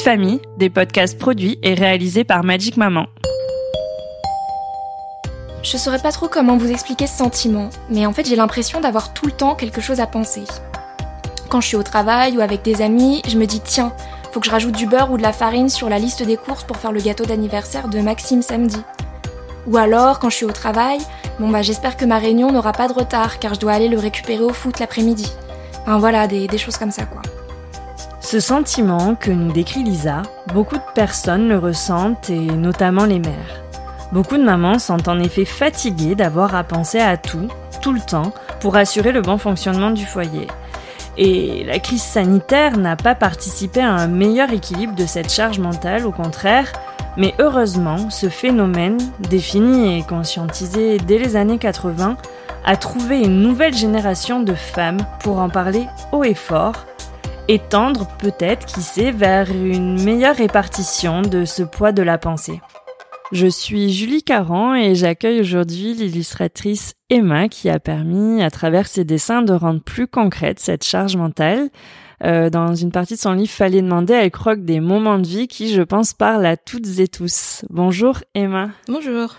Famille, des podcasts produits et réalisés par Magic Maman. Je saurais pas trop comment vous expliquer ce sentiment, mais en fait j'ai l'impression d'avoir tout le temps quelque chose à penser. Quand je suis au travail ou avec des amis, je me dis tiens, faut que je rajoute du beurre ou de la farine sur la liste des courses pour faire le gâteau d'anniversaire de Maxime samedi. Ou alors, quand je suis au travail, bon bah j'espère que ma réunion n'aura pas de retard car je dois aller le récupérer au foot l'après-midi. Enfin voilà, des choses comme ça quoi. Ce sentiment que nous décrit Lisa, beaucoup de personnes le ressentent et notamment les mères. Beaucoup de mamans sont en effet fatiguées d'avoir à penser à tout, tout le temps, pour assurer le bon fonctionnement du foyer. Et la crise sanitaire n'a pas participé à un meilleur équilibre de cette charge mentale, au contraire, mais heureusement, ce phénomène, défini et conscientisé dès les années 80, a trouvé une nouvelle génération de femmes pour en parler haut et fort, et tendre peut-être, qui sait, vers une meilleure répartition de ce poids de la pensée. Je suis Julie Caran et j'accueille aujourd'hui l'illustratrice Emma qui a permis, à travers ses dessins, de rendre plus concrète cette charge mentale. Euh, dans une partie de son livre, Fallait demander, elle croque des moments de vie qui, je pense, parlent à toutes et tous. Bonjour Emma. Bonjour.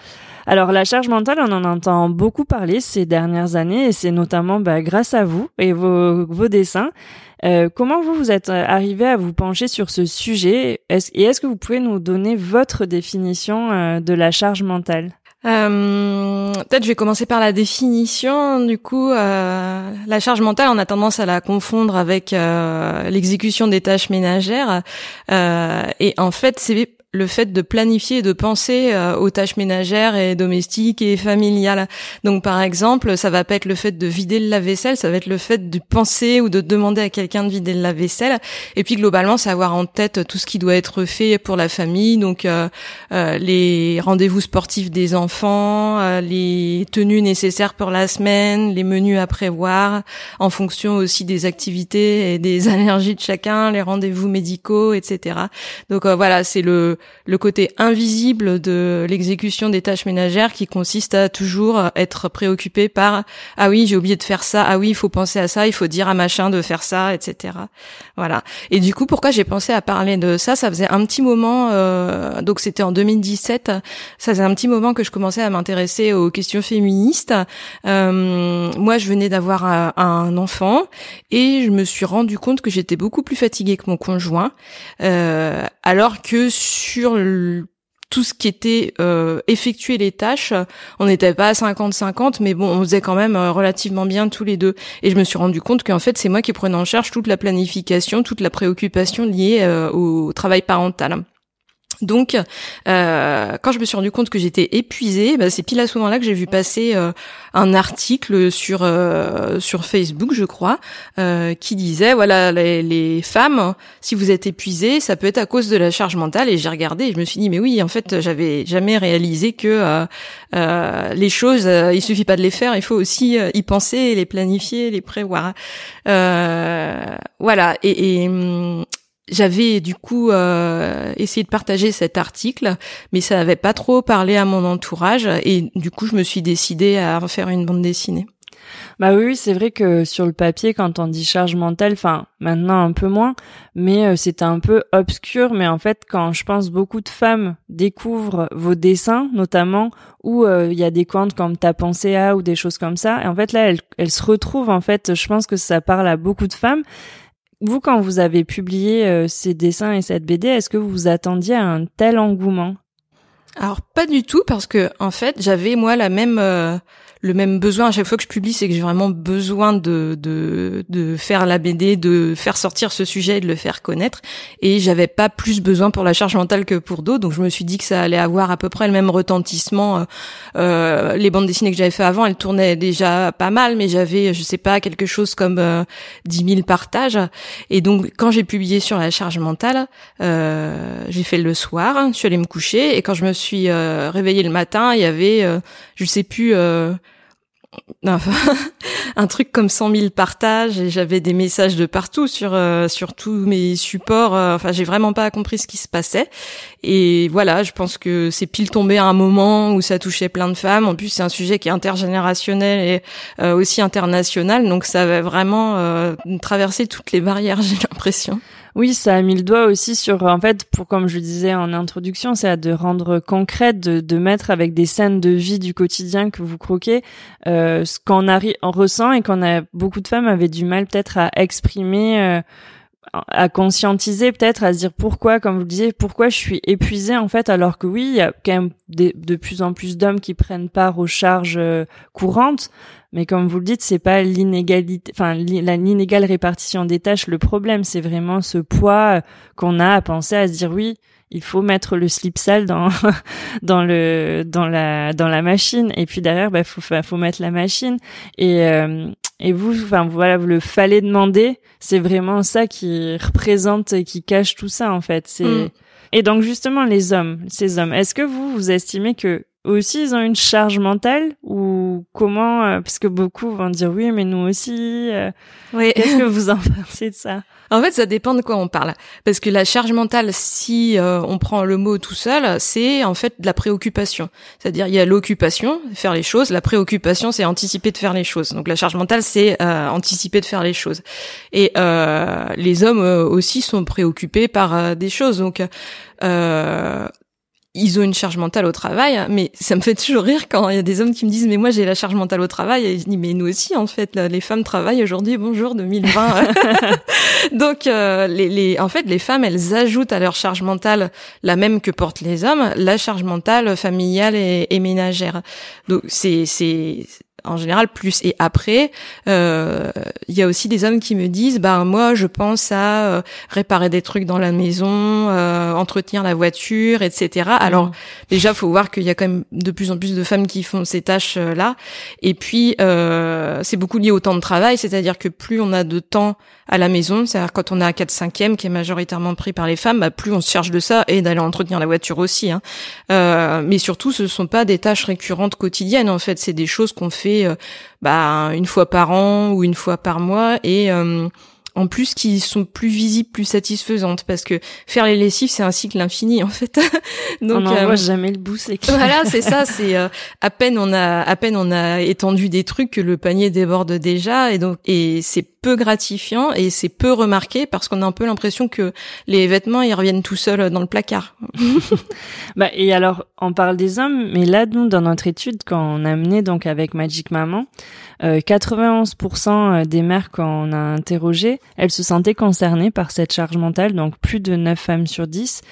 Alors la charge mentale, on en entend beaucoup parler ces dernières années et c'est notamment bah, grâce à vous et vos, vos dessins. Euh, comment vous vous êtes arrivé à vous pencher sur ce sujet? Est et est-ce que vous pouvez nous donner votre définition euh, de la charge mentale? Euh, Peut-être je vais commencer par la définition. Du coup, euh, la charge mentale, on a tendance à la confondre avec euh, l'exécution des tâches ménagères. et en fait, c'est le fait de planifier et de penser euh, aux tâches ménagères et domestiques et familiales. Donc par exemple, ça va pas être le fait de vider le lave-vaisselle, ça va être le fait de penser ou de demander à quelqu'un de vider le lave-vaisselle. Et puis globalement, c'est avoir en tête tout ce qui doit être fait pour la famille, donc euh, euh, les rendez-vous sportifs des enfants, les tenues nécessaires pour la semaine, les menus à prévoir, en fonction aussi des activités et des allergies de chacun, les rendez-vous médicaux, etc. Donc voilà, c'est le le côté invisible de l'exécution des tâches ménagères qui consiste à toujours être préoccupé par ah oui j'ai oublié de faire ça. Ah oui il faut penser à ça. Il faut dire à machin de faire ça etc voilà. Et du coup pourquoi j'ai pensé à parler de ça? Ça faisait un petit moment euh, donc c'était en 2017 ça faisait un petit moment que je commençais à m'intéresser aux questions féministes. Euh, moi je venais d'avoir un, un, enfant et je me suis rendu compte que j'étais beaucoup plus fatiguée que mon conjoint. Euh, alors que tout ce qui était euh, effectuer les tâches, on n'était pas à 50-50, mais bon, on faisait quand même euh, relativement bien tous les deux. Et je me suis rendu compte qu'en fait, c'est moi qui prenais en charge toute la planification, toute la préoccupation liée euh, au travail parental. Donc, euh, quand je me suis rendu compte que j'étais épuisée, bah, c'est pile à ce moment-là que j'ai vu passer euh, un article sur euh, sur Facebook, je crois, euh, qui disait voilà les, les, femmes, si vous êtes épuisées, ça peut être à cause de la charge mentale. Et j'ai regardé et je me suis dit mais oui, en fait, j'avais jamais réalisé que les choses, il suffit pas de les faire, il faut aussi y penser, les planifier, les prévoir. voilà. Et, et hum, j'avais du coup euh, essayé de partager cet article, mais ça n'avait pas trop parlé à mon entourage et du coup je me suis décidée à en faire une bande dessinée. Bah oui, c'est vrai que sur le papier, quand on dit charge mentale, enfin maintenant un peu moins, mais euh, c'était un peu obscur. Mais en fait, quand je pense beaucoup de femmes découvrent vos dessins, notamment où euh, il y a des comptes comme ta pensée à ou des choses comme ça, et en fait là, elles se retrouvent. En fait, je pense que ça parle à beaucoup de femmes. Vous, quand vous avez publié euh, ces dessins et cette BD, est-ce que vous vous attendiez à un tel engouement? Alors pas du tout, parce que en fait, j'avais moi la même euh, le même besoin à chaque fois que je publie, c'est que j'ai vraiment besoin de, de de faire la BD, de faire sortir ce sujet et de le faire connaître. Et j'avais pas plus besoin pour la charge mentale que pour d'autres, donc je me suis dit que ça allait avoir à peu près le même retentissement. Euh, les bandes dessinées que j'avais fait avant, elles tournaient déjà pas mal, mais j'avais, je sais pas, quelque chose comme euh, 10 000 partages. Et donc quand j'ai publié sur la charge mentale, euh, j'ai fait le soir, je suis allée me coucher et quand je me suis euh, réveillée le matin, il y avait, euh, je sais plus, euh, un truc comme 100 000 partages et j'avais des messages de partout sur euh, sur tous mes supports. Euh, enfin, j'ai vraiment pas compris ce qui se passait. Et voilà, je pense que c'est pile tombé à un moment où ça touchait plein de femmes. En plus, c'est un sujet qui est intergénérationnel et euh, aussi international, donc ça va vraiment traverser toutes les barrières. J'ai l'impression. Oui, ça a mis le doigt aussi sur, en fait, pour comme je disais en introduction, c'est de rendre concrète, de, de, mettre avec des scènes de vie du quotidien que vous croquez, euh, ce qu'on on ressent et qu'on a beaucoup de femmes avaient du mal peut-être à exprimer. Euh, à conscientiser peut-être à se dire pourquoi comme vous le disiez pourquoi je suis épuisée en fait alors que oui il y a quand même de plus en plus d'hommes qui prennent part aux charges euh, courantes mais comme vous le dites, c'est pas l'inégalité, enfin l'inégale répartition des tâches le problème, c'est vraiment ce poids qu'on a à penser à se dire oui, il faut mettre le slip sale dans dans le dans la dans la machine. Et puis derrière bah faut faut mettre la machine. Et euh, et vous enfin voilà vous le fallait demander. C'est vraiment ça qui représente et qui cache tout ça en fait. C'est mm. et donc justement les hommes ces hommes est-ce que vous vous estimez que aussi ils ont une charge mentale ou comment euh, parce que beaucoup vont dire oui mais nous aussi euh, oui. qu'est-ce que vous en pensez de ça? En fait ça dépend de quoi on parle. Parce que la charge mentale si euh, on prend le mot tout seul c'est en fait de la préoccupation. C'est-à-dire il y a l'occupation faire les choses. La préoccupation c'est anticiper de faire les choses. Donc la charge mentale c'est anticiper de faire les choses. Et les hommes aussi sont préoccupés par des choses. Donc euh, ils ont une charge mentale au travail, mais ça me fait toujours rire quand il y a des hommes qui me disent mais moi j'ai la charge mentale au travail. Et je dis mais nous aussi en fait les femmes travaillent aujourd'hui. Bonjour 2020 donc euh, les, les, en fait les femmes elles ajoutent à leur charge mentale la même que portent les hommes la charge mentale familiale et, et ménagère. Donc c'est c'est en général plus et après. Euh, il y a aussi des hommes qui me disent bah moi je pense à euh, réparer des trucs dans la maison euh, entretenir la voiture etc alors mmh. déjà faut voir qu'il y a quand même de plus en plus de femmes qui font ces tâches là. Et puis c'est beaucoup lié au temps de travail. C'est-à-dire que plus on a de temps à la maison c'est-à-dire quand on a un 4 5 qui est majoritairement pris par les femmes bah, plus on se charge de ça et d'aller entretenir la voiture aussi hein. mais surtout ce sont pas des tâches récurrentes quotidiennes en fait. C'est des choses qu'on fait euh, bah, une fois par an ou une fois par mois et euh, en plus qui sont plus visibles, plus satisfaisantes parce que faire les lessives c'est un cycle infini en fait. Donc on n'en voit euh, jamais le bout, c'est clair. Voilà, c'est ça, c'est à peine on a à peine on a étendu des trucs que le panier déborde déjà et donc et c'est peu gratifiant et c'est peu remarqué parce qu'on a un peu l'impression que les vêtements ils reviennent tout seuls dans le placard. bah et alors on parle des hommes, mais là nous dans notre étude quand on a mené donc avec Magic Maman, euh, 91% des mères qu'on a interrogées, elles se sentaient concernées par cette charge mentale, donc plus de 9 femmes sur 10.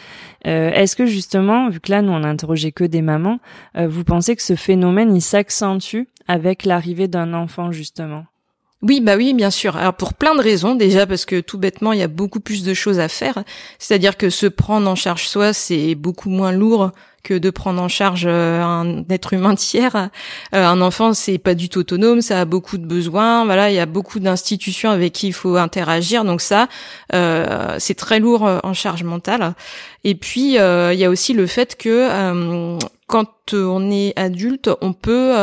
Euh, Est-ce que justement, vu que là nous on a interrogé que des mamans, euh, vous pensez que ce phénomène il s'accentue avec l'arrivée d'un enfant justement? Oui, bah oui, bien sûr. Alors pour plein de raisons, déjà parce que tout bêtement, il y a beaucoup plus de choses à faire. C'est-à-dire que se prendre en charge soi, c'est beaucoup moins lourd que de prendre en charge euh, un être humain tiers. Euh, un enfant, c'est pas du tout autonome, ça a beaucoup de besoins. Voilà, il y a beaucoup d'institutions avec qui il faut interagir. Donc ça, euh, c'est très lourd en charge mentale. Et puis il y a aussi le fait que quand on est adulte, on peut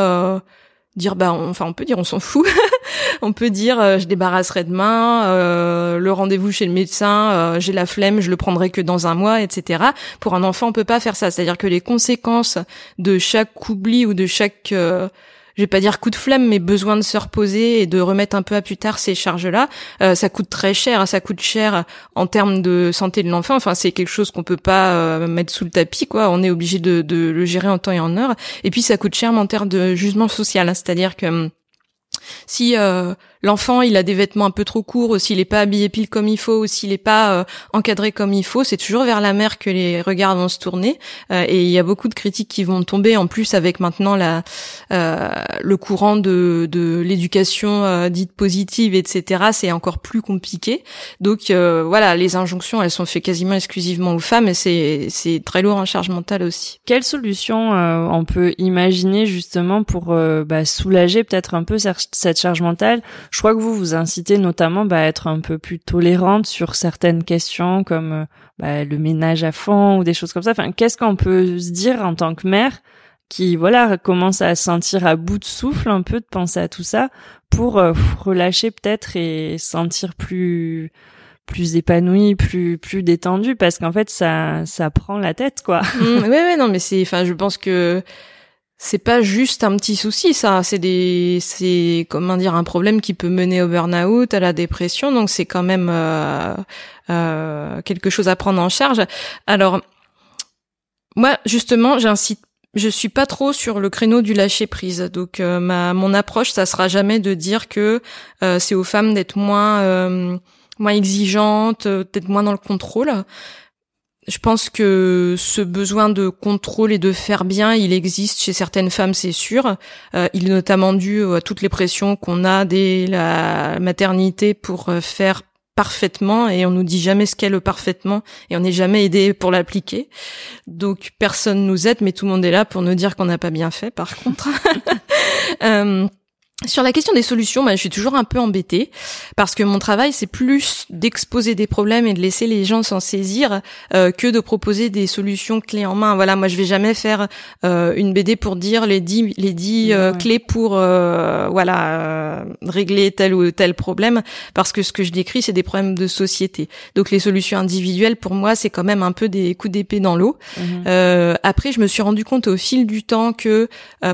dire bah enfin on peut dire on s'en fout on peut dire euh, je débarrasserai demain euh, le rendez-vous chez le médecin euh, j'ai la flemme je le prendrai que dans un mois etc pour un enfant on peut pas faire ça c'est à dire que les conséquences de chaque oubli ou de chaque je vais pas dire coup de flemme, mais besoin de se reposer et de remettre un peu à plus tard ces charges-là, ça coûte très cher. Ça coûte cher en termes de santé de l'enfant. Enfin, c'est quelque chose qu'on peut pas mettre sous le tapis, quoi. On est obligé de, de, le gérer en temps et en heure. Et puis, ça coûte cher en termes de jugement social, c'est-à-dire que hum, si euh, l'enfant il a des vêtements un peu trop courts, ou s'il est pas habillé pile comme il faut, ou s'il est pas euh, encadré comme il faut, c'est toujours vers la mère que les regards vont se tourner. Euh, et il y a beaucoup de critiques qui vont tomber. En plus, avec maintenant la le courant de, de l'éducation dite positive, etc. C'est encore plus compliqué. Donc voilà, les injonctions, elles sont faites quasiment exclusivement aux femmes, et c'est c'est très lourd en charge mentale aussi. Quelle solution on peut imaginer justement pour bah, soulager peut-être un peu cette charge mentale Je crois que vous vous incitez notamment bah, à être un peu plus tolérante sur certaines questions comme euh, bah, le ménage à fond ou des choses comme ça. Enfin, qu'est-ce qu'on peut se dire en tant que mère qui voilà commence à sentir à bout de souffle un peu de penser à tout ça pour euh, relâcher peut-être et sentir plus plus épanoui, plus plus détendu parce qu'en fait ça ça prend la tête quoi. Mmh, ouais non mais c'est enfin je pense que c'est pas juste un petit souci, ça. C'est des, c'est comment dire, un problème qui peut mener au burn-out, à la dépression. Donc c'est quand même euh, euh, quelque chose à prendre en charge. Alors moi, justement, j'incite. Je suis pas trop sur le créneau du lâcher prise. Donc euh, ma mon approche, ça sera jamais de dire que c'est aux femmes d'être moins moins exigeantes, peut-être moins dans le contrôle je pense que ce besoin de contrôle et de faire bien, il existe chez certaines femmes, c'est sûr. Euh, il est notamment dû à toutes les pressions qu'on a dès la maternité pour euh, faire parfaitement et on nous dit jamais ce qu'est le parfaitement et on n'est jamais aidé pour l'appliquer. Donc personne nous aide, mais tout le monde est là pour nous dire qu'on n'a pas bien fait. Par contre. euh, sur la question des solutions, bah, je suis toujours un peu embêtée parce que mon travail c'est plus d'exposer des problèmes et de laisser les gens s'en saisir euh, que de proposer des solutions clés en main. Voilà, moi je vais jamais faire euh, une BD pour dire les dix les dix euh, clés pour voilà régler tel ou tel problème parce que ce que je décris c'est des problèmes de société. Donc les solutions individuelles pour moi c'est quand même un peu des coups d'épée dans l'eau. Mhm. après je me suis rendu compte au fil du temps que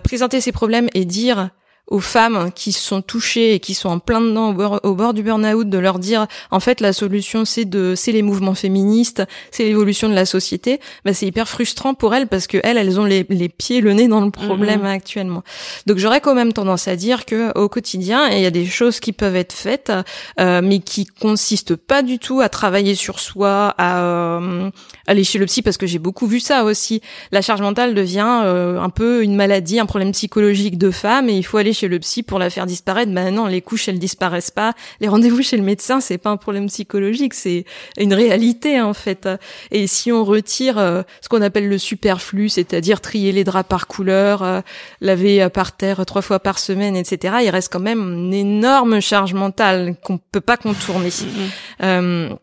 présenter ces problèmes et dire aux femmes qui sont touchées et qui sont en plein dedans au bord, du burn-out de leur dire en fait la solution c'est de c'est les mouvements féministes, c'est l'évolution de la société, bah, c'est hyper frustrant pour elles parce que elles elles ont les, les pieds le nez dans le problème mhm. actuellement. Donc j'aurais quand même tendance à dire que au quotidien il y a des choses qui peuvent être faites euh, mais qui consistent pas du tout à travailler sur soi, à euh, aller chez le psy parce que j'ai beaucoup vu ça aussi. La charge mentale devient euh, un peu une maladie, un problème psychologique de femme et il faut aller chez le psy pour la faire disparaître. Ben non, les couches elles disparaissent pas. Les rendez-vous chez le médecin, c'est pas un problème psychologique, c'est une réalité en fait. Et si on retire euh, ce qu'on appelle le superflu, c'est-à-dire trier les draps par couleur, euh, laver euh, par terre trois fois par semaine, etc., il reste quand même une énorme charge mentale qu'on peut pas contourner. Mm-hmm.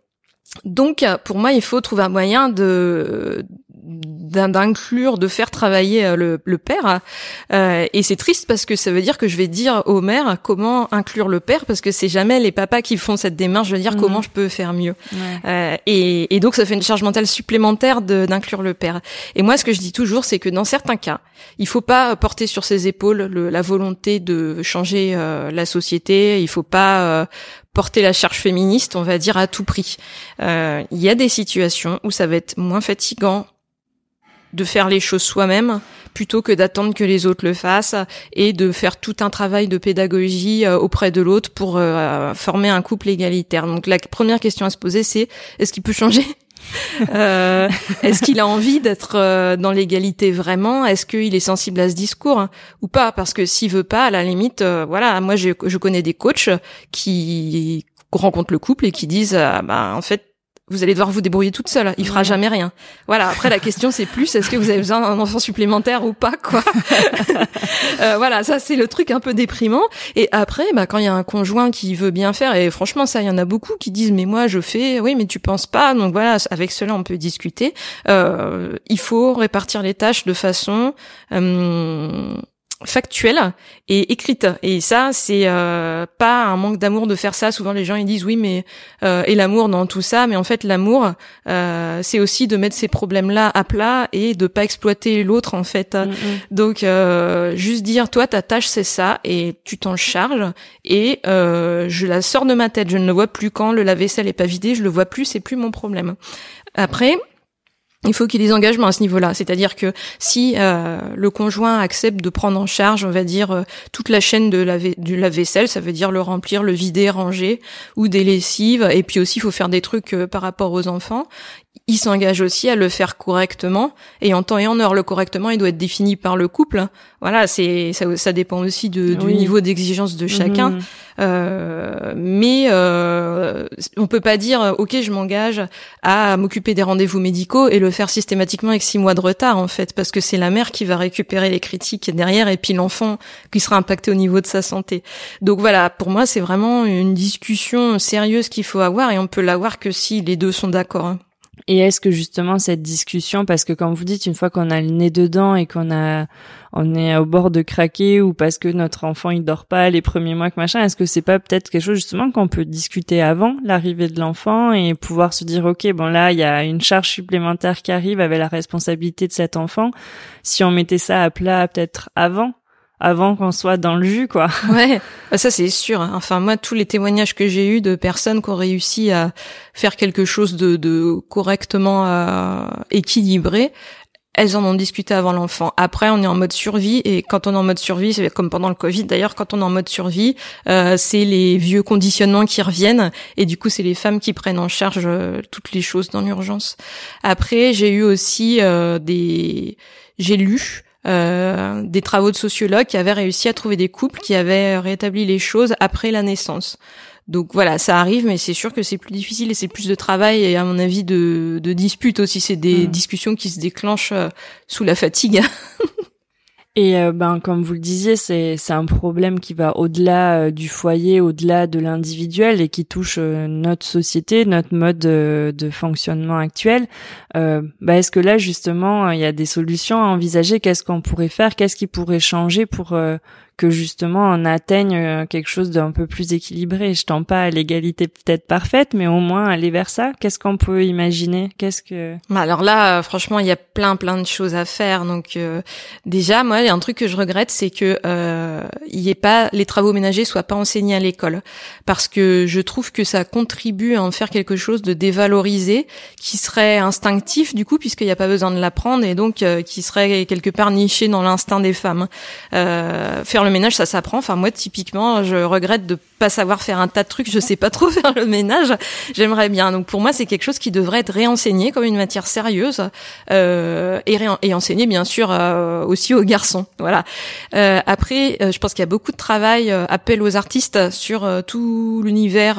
donc, pour moi, il faut trouver un moyen de d'inclure, de faire travailler euh, le, le père. Euh, et c'est triste parce que ça veut dire que je vais dire au maire comment inclure le père parce que c'est jamais les papas qui font cette démarche de dire mhm. comment je peux faire mieux. Euh, et, et, donc ça fait une charge mentale supplémentaire d'inclure le père. Et moi, ce que je dis toujours, c'est que dans certains cas, il faut pas porter sur ses épaules le, la volonté de changer euh, la société. Il faut pas euh, porter la charge féministe, on va dire à tout prix. Il y a des situations où ça va être moins fatigant, de faire les choses soi-même plutôt que d'attendre que les autres le fassent et de faire tout un travail de pédagogie euh, auprès de l'autre pour euh, former un couple égalitaire. Donc la première question à se poser c'est est-ce qu'il peut changer? Euh, Est-ce qu'il a envie d'être dans l'égalité vraiment? Est-ce qu'il est sensible à ce discours hein, ou pas? Parce que s'il veut pas, à la limite, voilà, moi je, je connais des coachs qui rencontrent le couple et qui disent, bah en fait vous allez devoir vous débrouiller toute seule. Il fera jamais rien. Voilà. Après, la question c'est plus est-ce que vous avez besoin d'un enfant supplémentaire ou pas, quoi. euh, voilà, ça c'est le truc un peu déprimant. Et après, bah quand il y a un conjoint qui veut bien faire, et franchement ça, il y en a beaucoup qui disent mais moi je fais, oui mais tu penses pas. Donc voilà, avec cela on peut discuter. Euh, il faut répartir les tâches de façon euh, factuelle et écrite. Et ça c'est euh, pas un manque d'amour de faire ça. Souvent les gens ils disent oui mais euh, et l'amour dans tout ça. Mais en fait l'amour euh, c'est aussi de mettre ces problèmes là à plat et de pas exploiter l'autre en fait. Mm, mm. donc euh, juste dire toi ta tâche c'est ça et tu t'en charges. Et euh, je la sors de ma tête. Je ne le vois plus. Quand le lave-vaisselle est pas vidé je le vois plus. C'est plus mon problème. Après il faut qu'il y ait des engagements à ce niveau-là. C'est-à-dire que si euh, le conjoint accepte de prendre en charge, on va dire, euh, toute la chaîne de la du lave-vaisselle, ça veut dire le remplir, le vider, ranger, ou des lessives, et puis aussi il faut faire des trucs euh, par rapport aux enfants, il s'engage aussi à le faire correctement et en temps et en heure. Le correctement, il doit être défini par le couple. Voilà, c'est ça, ça dépend aussi de, du niveau d'exigence de chacun. Mhm. Euh, mais euh, on peut pas dire ok, je m'engage à m'occuper des rendez-vous médicaux et le faire systématiquement avec six mois de retard en fait, parce que c'est la mère qui va récupérer les critiques derrière et puis l'enfant qui sera impacté au niveau de sa santé. Donc voilà, pour moi, c'est vraiment une discussion sérieuse qu'il faut avoir et on peut l'avoir que si les deux sont d'accord. Et est-ce que justement cette discussion, parce que comme vous dites, une fois qu'on a le nez dedans et qu'on a, on est au bord de craquer ou parce que notre enfant il dort pas les premiers mois que machin, est-ce que c'est pas peut-être quelque chose justement qu'on peut discuter avant l'arrivée de l'enfant et pouvoir se dire ok bon là il y a une charge supplémentaire qui arrive avec la responsabilité de cet enfant. Si on mettait ça à plat peut-être avant, avant qu'on soit dans le jus, quoi. Ouais, bah, ça c'est sûr. Hein. Enfin moi, tous les témoignages que j'ai eus de personnes qui ont réussi à faire quelque chose de, de correctement euh, équilibré, elles en ont discuté avant l'enfant. Après, on est en mode survie et quand on est en mode survie, c'est comme pendant le Covid d'ailleurs, quand on est en mode survie, euh, c'est les vieux conditionnements qui reviennent et du coup, c'est les femmes qui prennent en charge euh, toutes les choses dans l'urgence. Après, j'ai eu aussi euh, des, j'ai lu euh, des travaux de sociologues qui avaient réussi à trouver des couples qui avaient rétabli les choses après la naissance. Donc voilà, ça arrive, mais c'est sûr que c'est plus difficile et c'est plus de travail et à mon avis de, de disputes aussi. C'est des mmh. discussions qui se déclenchent euh, sous la fatigue. Et euh, ben comme vous le disiez, c'est c'est un problème qui va au-delà euh, du foyer, au-delà de l'individuel et qui touche euh, notre société, notre mode de, fonctionnement actuel. Ben, est-ce que là justement il y a des solutions à envisager? Qu'est-ce qu'on pourrait faire? Qu'est-ce qui pourrait changer pour que justement on atteigne euh, quelque chose d'un peu plus équilibré. Je tends pas à l'égalité peut-être parfaite, mais au moins aller vers ça. Qu'est-ce qu'on peut imaginer? Qu'est-ce que bah Alors là, euh, franchement, il y a plein plein de choses à faire. Donc euh, déjà, moi, il y a un truc que je regrette, c'est que euh, y ait pas les travaux ménagers soient pas enseignés à l'école, parce que je trouve que ça contribue à en faire quelque chose de dévalorisé, qui serait instinctif du coup, puisqu'il n'y a pas besoin de l'apprendre et donc qui serait quelque part niché dans l'instinct des femmes. faire le ménage, ça s'apprend. Enfin, moi, typiquement, je regrette de pas savoir faire un tas de trucs. Je sais pas trop faire le ménage. J'aimerais bien. Donc, pour moi, c'est quelque chose qui devrait être réenseigné comme une matière sérieuse euh, et, et enseigné, bien sûr, euh, aussi aux garçons. Voilà. Euh, après, euh, je pense qu'il y a beaucoup de travail, euh, appel aux artistes sur euh, tout l'univers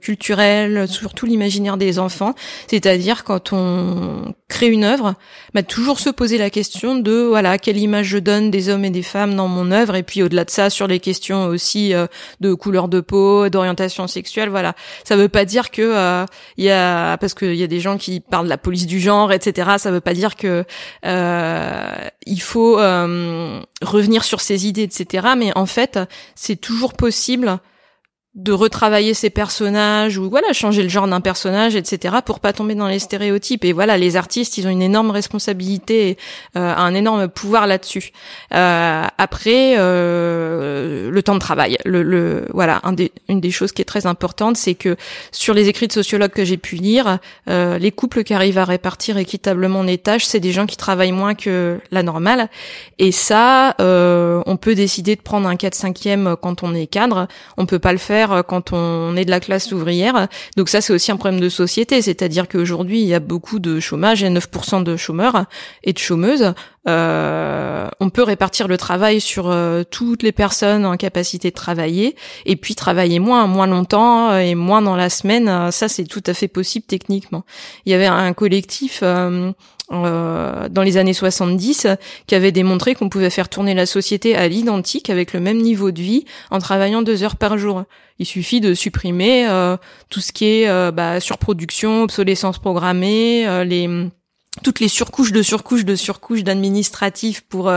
culturel, sur tout l'imaginaire des enfants. C'est-à-dire quand on crée une œuvre, bah, toujours se poser la question de voilà quelle image je donne des hommes et des femmes dans mon œuvre et puis au-delà de ça sur les questions aussi de couleur de d'orientation sexuelle, voilà. Ça veut pas dire que euh, il y a parce qu'il y a des gens qui parlent de la police du genre, etc. Ça veut pas dire que euh, il faut revenir sur ces idées, etc. Mais en fait, c'est toujours possible de retravailler ses personnages ou voilà changer le genre d'un personnage etc pour pas tomber dans les stéréotypes. Et voilà les artistes ils ont une énorme responsabilité euh, un énorme pouvoir là-dessus. Euh, après euh, le temps de travail. Le, le voilà des, une des choses qui est très importante c'est que sur les écrits de sociologues que j'ai pu lire euh, les couples qui arrivent à répartir équitablement les tâches c'est des gens qui travaillent moins que la normale. Et ça euh, on peut décider de prendre un 4 5e quand on est cadre. On peut pas le faire euh, quand on est de la classe ouvrière. Donc ça, c'est aussi un problème de société, c'est-à-dire qu'aujourd'hui, il y a beaucoup de chômage, il y a 9% de chômeurs et de chômeuses. Euh, on peut répartir le travail sur euh, toutes les personnes en capacité de travailler et puis travailler moins, moins longtemps et moins dans la semaine. Ça, c'est tout à fait possible techniquement. Il y avait un collectif euh, dans les années 70 qui avait démontré qu'on pouvait faire tourner la société à l'identique avec le même niveau de vie en travaillant deux heures par jour. Il suffit de supprimer euh, tout ce qui est euh, bah, surproduction, obsolescence programmée, les toutes les surcouches de surcouches de surcouches d'administratifs pour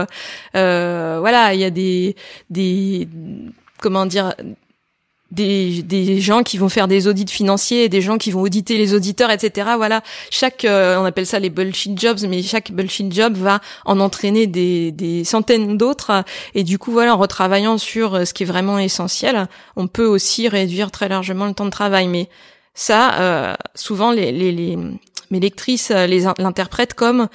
voilà il y a des des comment dire des, des gens qui vont faire des audits financiers, des gens qui vont auditer les auditeurs, etc. Voilà, chaque, euh, on appelle ça les bullshit jobs, mais chaque bullshit job va en entraîner des, des centaines d'autres. Et du coup, voilà, en retravaillant sur euh, ce qui est vraiment essentiel, on peut aussi réduire très largement le temps de travail. Mais ça, euh, souvent, les, les, les mes lectrices les l'interprètent comme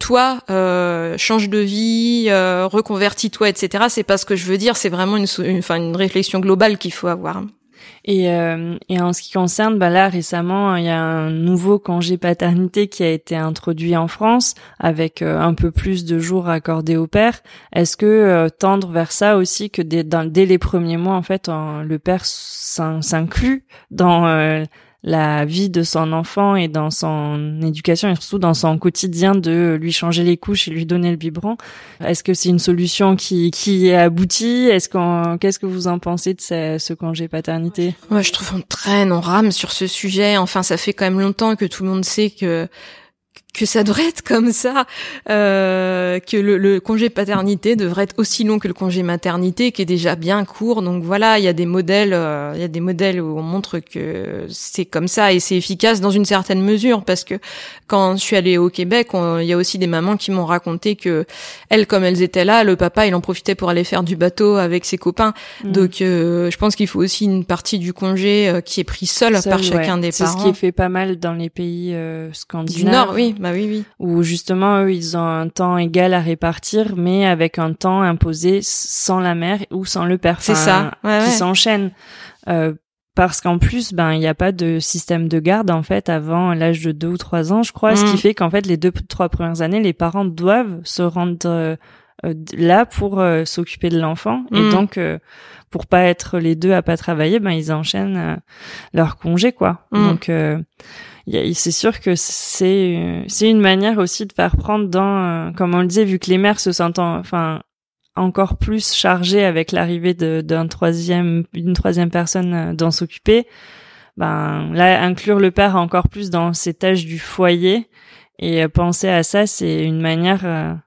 toi change de vie, reconvertis-toi, etc. C'est pas ce que je veux dire. C'est vraiment une, une, enfin, une réflexion globale qu'il faut avoir. Et, euh, et en ce qui concerne, bah là récemment, il y a un nouveau congé paternité qui a été introduit en France avec euh, un peu plus de jours accordés au père. Est-ce que euh, tendre vers ça aussi que dès, dès les premiers mois, en fait, le père s'inclut dans la vie de son enfant et dans son éducation et surtout dans son quotidien de lui changer les couches et lui donner le biberon. Est-ce que c'est une solution qui qui est aboutie? Est-ce qu'on qu'est-ce que vous en pensez de ce, congé paternité? Moi, je trouve on traîne, on rame sur ce sujet. Enfin, ça fait quand même longtemps que tout le monde sait que que ça devrait être comme ça, euh, que le, le, congé paternité devrait être aussi long que le congé maternité, qui est déjà bien court. Donc voilà, il y a des modèles, euh, il y a des modèles où on montre que c'est comme ça et c'est efficace dans une certaine mesure, parce que quand je suis allée au Québec, il y a aussi des mamans qui m'ont raconté que elles, comme elles étaient là, le papa il en profitait pour aller faire du bateau avec ses copains. Mm. Donc euh, je pense qu'il faut aussi une partie du congé euh, qui est pris seul, par chacun des parents. C'est ce qui est fait pas mal dans les pays scandinaves. Du Nord, oui bah oui, oui. Où justement, eux, ils ont un temps égal à répartir, mais avec un temps imposé sans la mère ou sans le père. C'est ça. qui s'enchaîne. Euh, parce qu'en plus, ben, il n'y a pas de système de garde, en fait, avant l'âge de deux ou trois ans, je crois, ce qui mm. fait qu'en fait, les deux, trois premières années, les parents doivent se rendre euh, euh, là pour s'occuper de l'enfant. Et mm. donc, pour pas être les deux à pas travailler, ben, ils enchaînent leur congé, quoi. Mm. Donc, c'est sûr que c'est c'est une manière aussi de faire prendre dans, euh, comme on le disait, vu que les mères se sentent enfin encore plus chargées avec l'arrivée d'un troisième une troisième personne euh, d'en s'occuper. Ben là, inclure le père encore plus dans ses tâches du foyer et euh, penser à ça, c'est une manière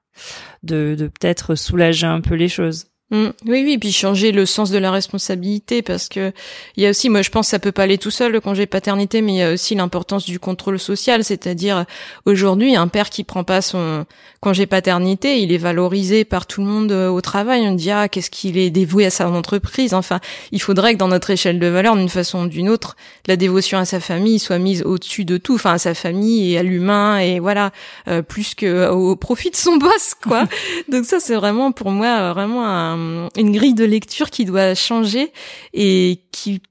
de, de peut-être soulager un peu les choses. Mm. oui, oui, puis changer le sens de la responsabilité parce que il y a aussi, moi je pense, que ça peut pas aller tout seul le congé paternité, mais il y a aussi l'importance du contrôle social, c'est-à-dire aujourd'hui un père qui prend pas son congé paternité, il est valorisé par tout le monde euh, au travail. On dit ah qu'est-ce qu'il est dévoué à sa entreprise. Enfin, il faudrait que dans notre échelle de valeur, d'une façon ou d'une autre, la dévotion à sa famille soit mise au-dessus de tout, enfin à sa famille et à l'humain et voilà euh, plus que au profit de son boss quoi. Donc ça c'est vraiment pour moi vraiment un une grille de lecture qui doit changer et qui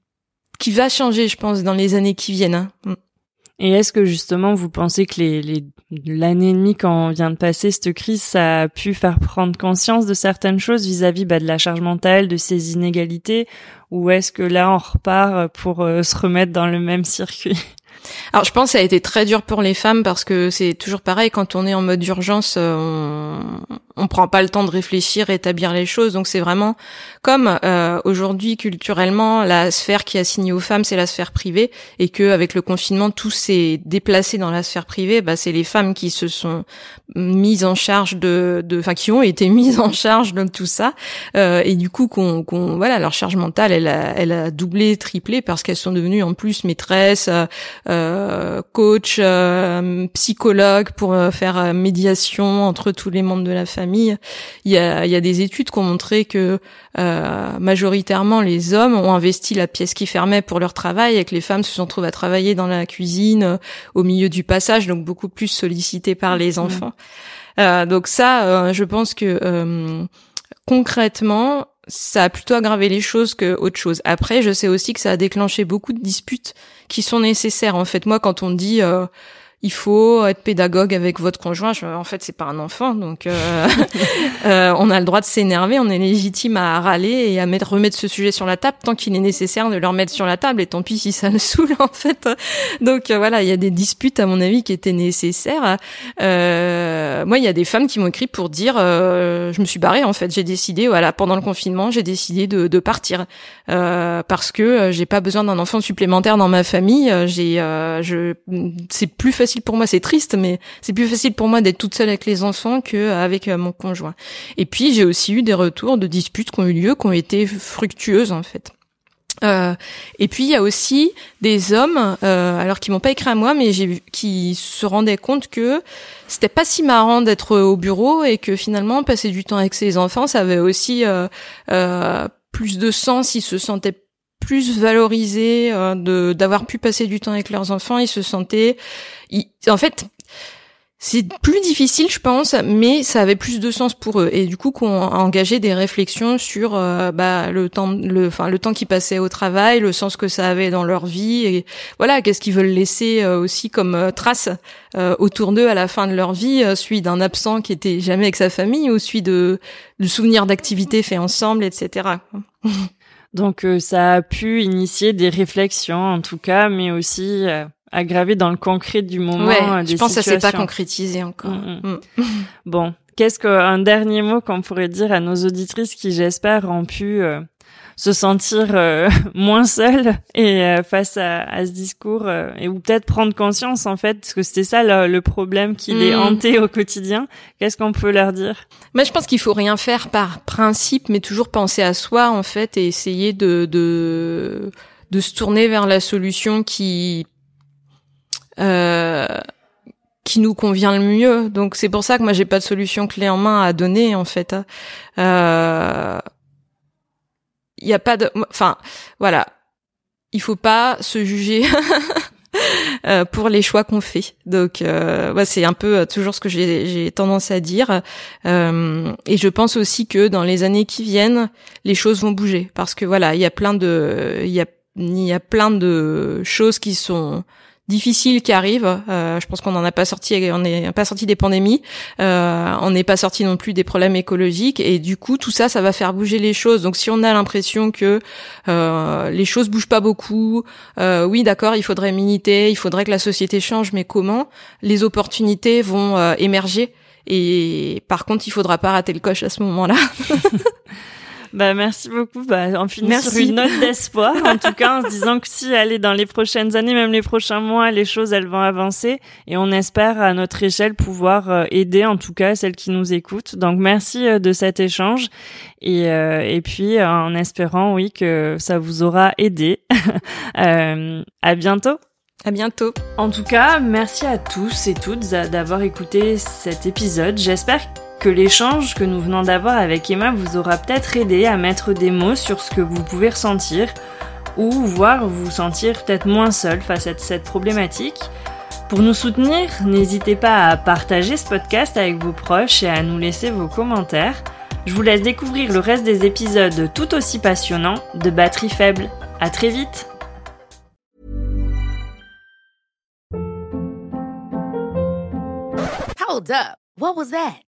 qui va changer, je pense, dans les années qui viennent. Hein. Mm. Et est-ce que justement vous pensez que les, les l'année et demie quand on vient de passer cette crise, ça a pu faire prendre conscience de certaines choses vis-à-vis bah, de la charge mentale, de ces inégalités, ou est-ce que là on repart pour euh, se remettre dans le même circuit? Alors je pense que ça a été très dur pour les femmes parce que c'est toujours pareil quand on est en mode d'urgence, euh, on, on prend pas le temps de réfléchir, établir les choses. Donc c'est vraiment comme euh, aujourd'hui culturellement la sphère qui est assignée aux femmes c'est la sphère privée et que avec le confinement tout s'est déplacé dans la sphère privée. Bah c'est les femmes qui se sont mises en charge de, enfin qui ont été mises en charge de tout ça euh, et du coup qu'on, qu'on voilà leur charge mentale elle a, elle a doublé, triplé parce qu'elles sont devenues en plus maîtresses, euh, coach, euh, psychologue pour euh, faire médiation entre tous les membres de la famille il y a, des études qui ont montré que euh, majoritairement les hommes ont investi la pièce qui fermait pour leur travail et que les femmes se sont trouvées à travailler dans la cuisine euh, au milieu du passage, donc beaucoup plus sollicitées par les mmh. enfants. Euh, donc ça, je pense que concrètement, ça a plutôt aggravé les choses que autre chose. Après, je sais aussi que ça a déclenché beaucoup de disputes qui sont nécessaires. En fait, moi, quand on dit il faut être pédagogue avec votre conjoint. en fait, c'est pas un enfant, donc euh, euh, on a le droit de s'énerver, on est légitime à râler et à mettre, remettre ce sujet sur la table tant qu'il est nécessaire de le remettre sur la table. Et tant pis si ça le saoule, en fait. Donc euh, voilà, il y a des disputes à mon avis qui étaient nécessaires. moi, il y a des femmes qui m'ont écrit pour dire, je me suis barrée en fait. J'ai décidé, voilà, pendant le confinement, j'ai décidé de, de partir parce que j'ai pas besoin d'un enfant supplémentaire dans ma famille. J'ai, je, c'est plus facile pour moi, c'est triste, mais c'est plus facile pour moi d'être toute seule avec les enfants qu'avec euh, mon conjoint. Et puis j'ai aussi eu des retours de disputes qui ont eu lieu, qui ont été fructueuses en fait. Euh, et puis il y a aussi des hommes, euh, alors qui m'ont pas écrit à moi, mais qui se rendaient compte que c'était pas si marrant d'être au bureau et que finalement passer du temps avec ses enfants, ça avait aussi euh, euh plus de sens. Ils se sentaient plus valorisés de d'avoir pu passer du temps avec leurs enfants. Ils se sentaient, en fait, c'est plus difficile, je pense, mais ça avait plus de sens pour eux. Et du coup, qu'on a engagé des réflexions sur euh, bah, le temps, le, enfin, le temps qu'ils passaient au travail, le sens que ça avait dans leur vie, et voilà, qu'est-ce qu'ils veulent laisser euh, aussi comme euh, trace autour d'eux à la fin de leur vie, celui d'un absent qui était jamais avec sa famille, ou celui de, de souvenirs d'activités faits ensemble, etc. Donc, ça a pu initier des réflexions, en tout cas, mais aussi aggravé dans le concret du moment. Ouais, euh, je pense que ça s'est pas concrétisé encore. Mm, mm. Mm. bon, qu'est-ce qu'un dernier mot qu'on pourrait dire à nos auditrices qui, j'espère, ont pu euh, se sentir euh, moins seules et face à, à, ce discours et ou peut-être prendre conscience en fait parce que c'était ça le, problème qui les hantait au quotidien. Qu'est-ce qu'on peut leur dire? Mais je pense qu'il faut rien faire par principe, mais toujours penser à soi en fait et essayer de de de se tourner vers la solution qui euh, qui nous convient le mieux. Donc c'est pour ça que moi j'ai pas de solution clé en main à donner en fait. Il hein. euh, y a pas de, enfin voilà, il faut pas se juger. Euh, pour les choix qu'on fait. Donc, euh, c'est un peu toujours ce que j'ai tendance à dire. Euh, et je pense aussi que dans les années qui viennent, les choses vont bouger parce que voilà, il y a plein de, il y a, il y a plein de choses qui sont difficiles qui arrivent. Euh, je pense qu'on n'en a pas sorti, on n'est pas sorti des pandémies, euh, on n'est pas sorti non plus des problèmes écologiques, et du coup tout ça, ça va faire bouger les choses. Donc si on a l'impression que euh, les choses bougent pas beaucoup, oui d'accord, il faudrait militer, il faudrait que la société change, mais comment Les opportunités vont émerger? Et par contre, il faudra pas rater le coche à ce moment-là. Bah merci beaucoup. Bah on finit sur une note d'espoir en tout cas en se disant que si allez dans les prochaines années, même les prochains mois, les choses elles vont avancer et on espère à notre échelle pouvoir euh, aider en tout cas celles qui nous écoutent. Donc merci euh, de cet échange et euh, et puis en espérant oui que ça vous aura aidé. à bientôt. À bientôt. En tout cas, merci à tous et toutes d'avoir écouté cet épisode. J'espère que l'échange que nous venons d'avoir avec Emma vous aura peut-être aidé à mettre des mots sur ce que vous pouvez ressentir ou voir vous sentir peut-être moins seul face à cette problématique. Pour nous soutenir, n'hésitez pas à partager ce podcast avec vos proches et à nous laisser vos commentaires. Je vous laisse découvrir le reste des épisodes tout aussi passionnants de Batterie Faible. À très vite! What was that?